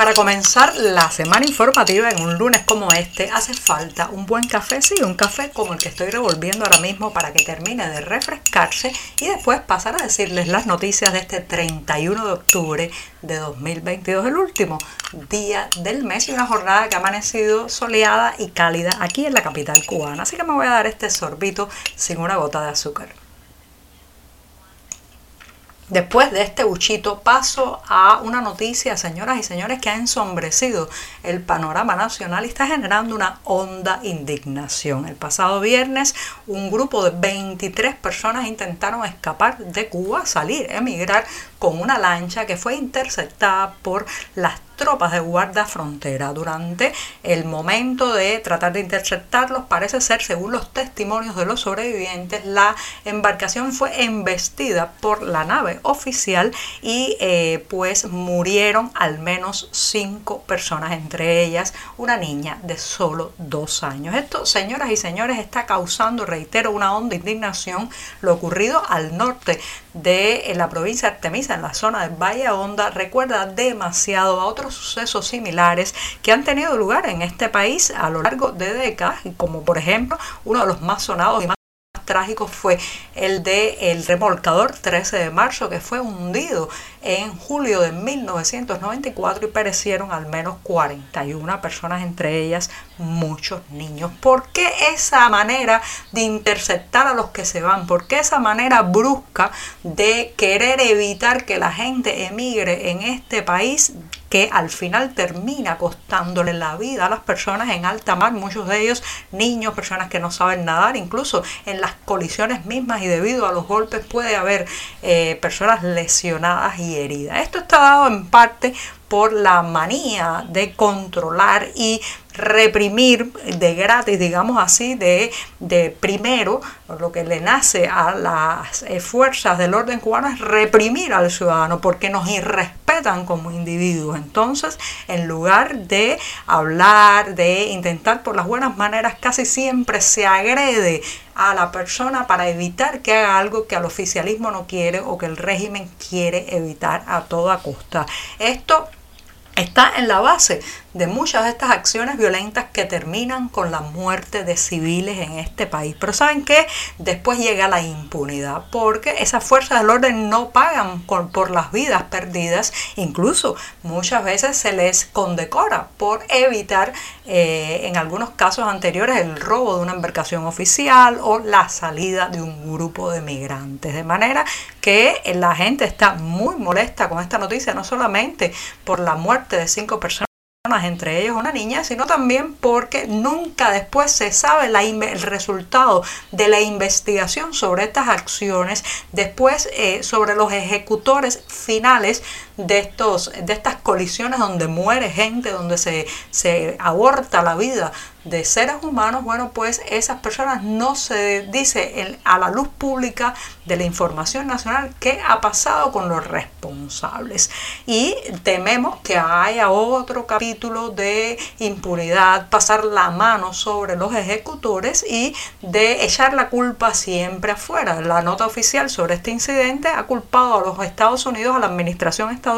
Para comenzar la semana informativa en un lunes como este, hace falta un buen café, sí, un café como el que estoy revolviendo ahora mismo para que termine de refrescarse y después pasar a decirles las noticias de este 31 de octubre de 2022, el último día del mes y una jornada que ha amanecido soleada y cálida aquí en la capital cubana. Así que me voy a dar este sorbito sin una gota de azúcar. Después de este buchito paso a una noticia, señoras y señores, que ha ensombrecido el panorama nacional y está generando una honda indignación. El pasado viernes un grupo de 23 personas intentaron escapar de Cuba, salir, emigrar con una lancha que fue interceptada por las tropas de guarda frontera. Durante el momento de tratar de interceptarlos, parece ser, según los testimonios de los sobrevivientes, la embarcación fue embestida por la nave oficial y eh, pues murieron al menos cinco personas, entre ellas una niña de solo dos años. Esto, señoras y señores, está causando, reitero, una honda indignación lo ocurrido al norte de la provincia de Artemisa, en la zona de Valle Honda, recuerda demasiado a otros sucesos similares que han tenido lugar en este país a lo largo de décadas, como por ejemplo uno de los más sonados y más trágico fue el de el remolcador 13 de marzo que fue hundido en julio de 1994 y perecieron al menos 41 personas, entre ellas muchos niños. ¿Por qué esa manera de interceptar a los que se van? ¿Por qué esa manera brusca de querer evitar que la gente emigre en este país que al final termina costándole la vida a las personas en alta mar, muchos de ellos niños, personas que no saben nadar, incluso en las colisiones mismas y debido a los golpes puede haber eh, personas lesionadas y heridas. Esto está dado en parte por la manía de controlar y reprimir de gratis, digamos así, de, de primero, lo que le nace a las eh, fuerzas del orden cubano es reprimir al ciudadano porque nos irrespetan como individuos. Entonces, en lugar de hablar, de intentar por las buenas maneras, casi siempre se agrede a la persona para evitar que haga algo que al oficialismo no quiere o que el régimen quiere evitar a toda costa. Esto está en la base de muchas de estas acciones violentas que terminan con la muerte de civiles en este país. Pero ¿saben qué? Después llega la impunidad, porque esas fuerzas del orden no pagan por, las vidas perdidas, incluso muchas veces se les condecora por evitar, eh, en algunos casos anteriores, el robo de una embarcación oficial o la salida de un grupo de migrantes. De manera que la gente está muy molesta con esta noticia, no solamente por la muerte de cinco personas, entre ellos una niña, sino también porque nunca después se sabe el resultado de la investigación sobre estas acciones, después eh, sobre los ejecutores finales de, estos, de estas colisiones donde muere gente, donde se, se aborta la vida de seres humanos, bueno, pues esas personas no se dice a la luz pública de la información nacional qué ha pasado con los responsables. Y tememos que haya otro capítulo de impunidad, pasar la mano sobre los ejecutores y de echar la culpa siempre afuera. La nota oficial sobre este incidente ha culpado a los Estados Unidos, a la administración estadounidense,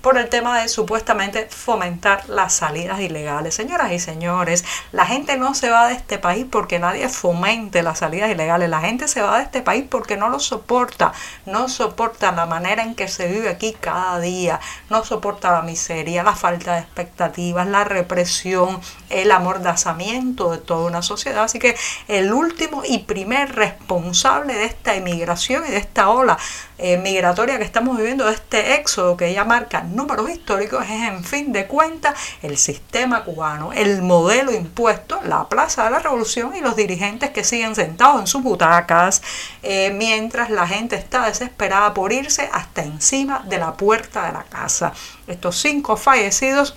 por el tema de supuestamente fomentar las salidas ilegales. Señoras y señores, la gente no se va de este país porque nadie fomente las salidas ilegales. La gente se va de este país porque no lo soporta. No soporta la manera en que se vive aquí cada día. No soporta la miseria, la falta de expectativas, la represión, el amordazamiento de toda una sociedad. Así que el último y primer responsable de esta emigración y de esta ola eh, migratoria que estamos viviendo, este éxodo que ya marca números históricos, es en fin de cuentas el sistema cubano, el modelo impuesto, la Plaza de la Revolución y los dirigentes que siguen sentados en sus butacas, eh, mientras la gente está desesperada por irse hasta encima de la puerta de la casa. Estos cinco fallecidos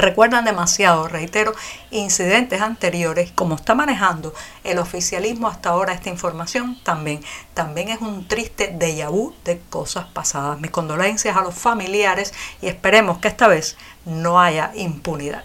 recuerdan demasiado, reitero, incidentes anteriores, como está manejando el oficialismo hasta ahora esta información, también, también es un triste déjà vu de cosas pasadas. Mis condolencias a los familiares y esperemos que esta vez no haya impunidad.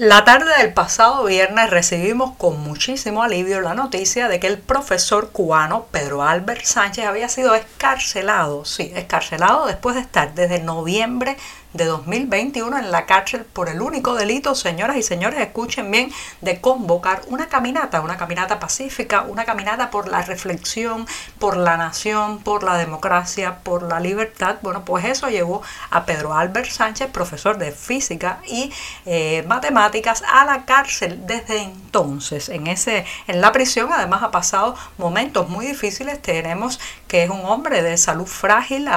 La tarde del pasado viernes recibimos con muchísimo alivio la noticia de que el profesor cubano Pedro Albert Sánchez había sido escarcelado, sí, escarcelado después de estar desde noviembre de 2021 en la cárcel por el único delito, señoras y señores, escuchen bien, de convocar una caminata, una caminata pacífica, una caminata por la reflexión, por la nación, por la democracia, por la libertad. Bueno, pues eso llevó a Pedro Albert Sánchez, profesor de física y eh, matemáticas, a la cárcel desde entonces. En, ese, en la prisión además ha pasado momentos muy difíciles. Tenemos que es un hombre de salud frágil,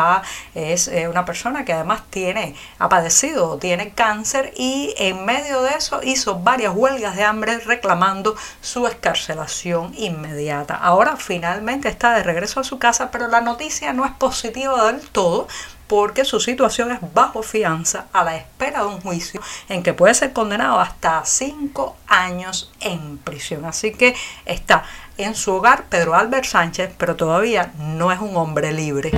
es eh, una persona que además tiene ha padecido, tiene cáncer y en medio de eso hizo varias huelgas de hambre reclamando su escarcelación inmediata. Ahora finalmente está de regreso a su casa, pero la noticia no es positiva del todo porque su situación es bajo fianza a la espera de un juicio en que puede ser condenado hasta cinco años en prisión. Así que está en su hogar Pedro Albert Sánchez, pero todavía no es un hombre libre.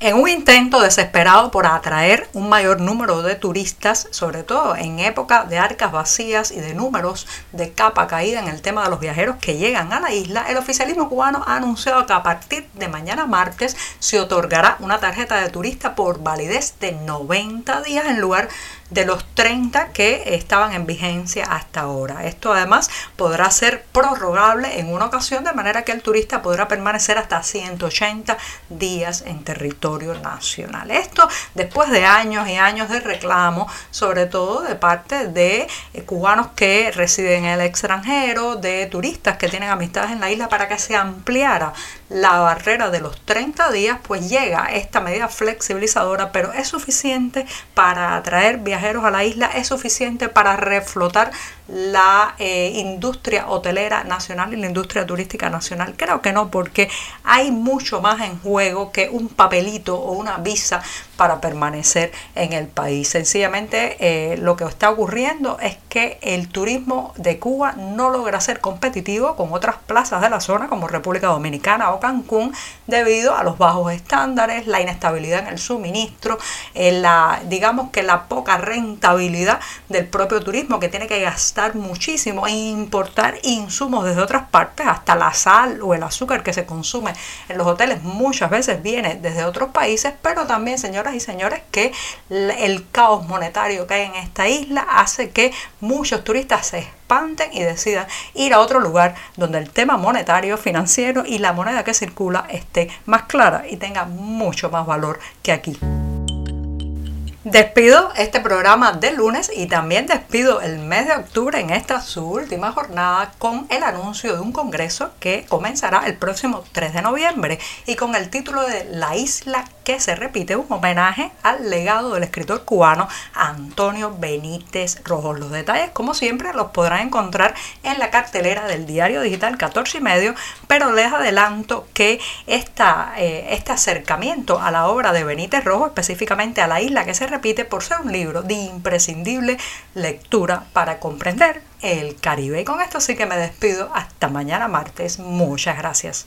En un intento desesperado por atraer un mayor número de turistas, sobre todo en época de arcas vacías y de números de capa caída en el tema de los viajeros que llegan a la isla, el oficialismo cubano ha anunciado que a partir de mañana martes se otorgará una tarjeta de turista por validez de 90 días en lugar de los 30 que estaban en vigencia hasta ahora. Esto además podrá ser prorrogable en una ocasión de manera que el turista podrá permanecer hasta 180 días en territorio nacional. Esto después de años y años de reclamo, sobre todo de parte de eh, cubanos que residen en el extranjero, de turistas que tienen amistades en la isla para que se ampliara la barrera de los 30 días, pues llega esta medida flexibilizadora, pero es suficiente para atraer viajeros a la isla, es suficiente para reflotar la eh, industria hotelera nacional y la industria turística nacional. Creo que no, porque hay mucho más en juego que un papelito o una visa para permanecer en el país. Sencillamente eh, lo que está ocurriendo es que el turismo de Cuba no logra ser competitivo con otras plazas de la zona como República Dominicana o Cancún debido a los bajos estándares, la inestabilidad en el suministro, eh, la, digamos que la poca rentabilidad del propio turismo que tiene que gastar muchísimo e importar insumos desde otras partes, hasta la sal o el azúcar que se consume en los hoteles muchas veces viene desde otros países, pero también, y señores, que el caos monetario que hay en esta isla hace que muchos turistas se espanten y decidan ir a otro lugar donde el tema monetario, financiero y la moneda que circula esté más clara y tenga mucho más valor que aquí. Despido este programa de lunes y también despido el mes de octubre en esta su última jornada con el anuncio de un congreso que comenzará el próximo 3 de noviembre y con el título de La isla que se repite, un homenaje al legado del escritor cubano Antonio Benítez Rojos. Los detalles, como siempre, los podrán encontrar en la cartelera del diario digital 14 y medio, pero les adelanto que esta, eh, este acercamiento a la obra de Benítez Rojo, específicamente a la isla que se repite por ser un libro de imprescindible lectura para comprender el Caribe. Y con esto sí que me despido. Hasta mañana martes. Muchas gracias.